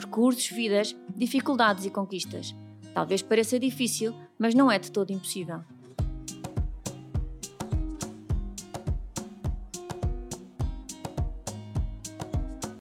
Percursos, vidas, dificuldades e conquistas. Talvez pareça difícil, mas não é de todo impossível.